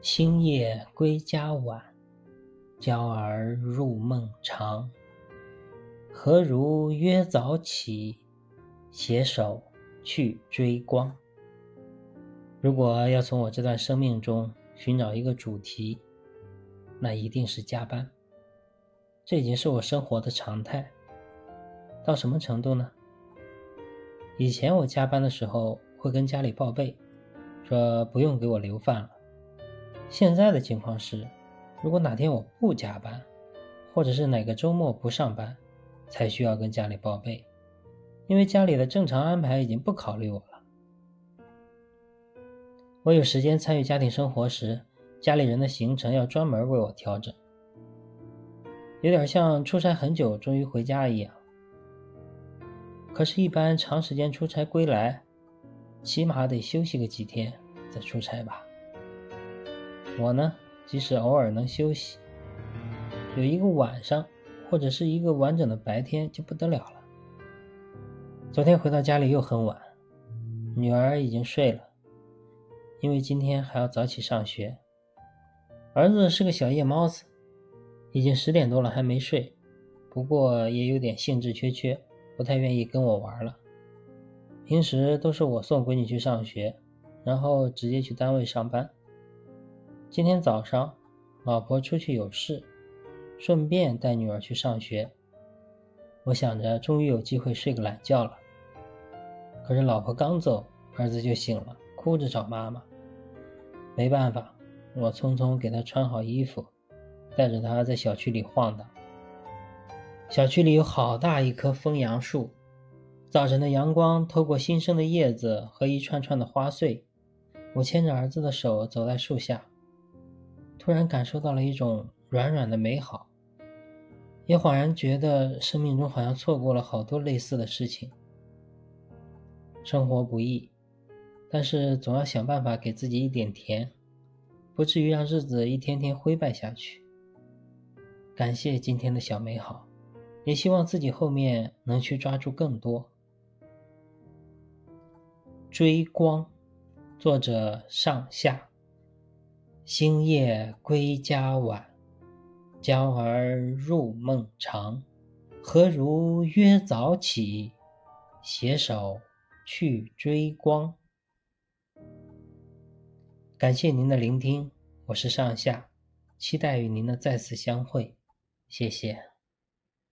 星夜归家晚，娇儿入梦长。何如约早起，携手去追光？如果要从我这段生命中寻找一个主题，那一定是加班。这已经是我生活的常态。到什么程度呢？以前我加班的时候会跟家里报备，说不用给我留饭了。现在的情况是，如果哪天我不加班，或者是哪个周末不上班，才需要跟家里报备，因为家里的正常安排已经不考虑我了。我有时间参与家庭生活时，家里人的行程要专门为我调整，有点像出差很久终于回家一样。可是，一般长时间出差归来，起码得休息个几天再出差吧。我呢，即使偶尔能休息，有一个晚上或者是一个完整的白天就不得了了。昨天回到家里又很晚，女儿已经睡了，因为今天还要早起上学。儿子是个小夜猫子，已经十点多了还没睡，不过也有点兴致缺缺，不太愿意跟我玩了。平时都是我送闺女去上学，然后直接去单位上班。今天早上，老婆出去有事，顺便带女儿去上学。我想着终于有机会睡个懒觉了。可是老婆刚走，儿子就醒了，哭着找妈妈。没办法，我匆匆给他穿好衣服，带着他在小区里晃荡。小区里有好大一棵枫杨树，早晨的阳光透过新生的叶子和一串串的花穗，我牵着儿子的手走在树下。突然感受到了一种软软的美好，也恍然觉得生命中好像错过了好多类似的事情。生活不易，但是总要想办法给自己一点甜，不至于让日子一天天灰败下去。感谢今天的小美好，也希望自己后面能去抓住更多。追光，作者上下。星夜归家晚，娇儿入梦长。何如约早起，携手去追光？感谢您的聆听，我是上下，期待与您的再次相会，谢谢。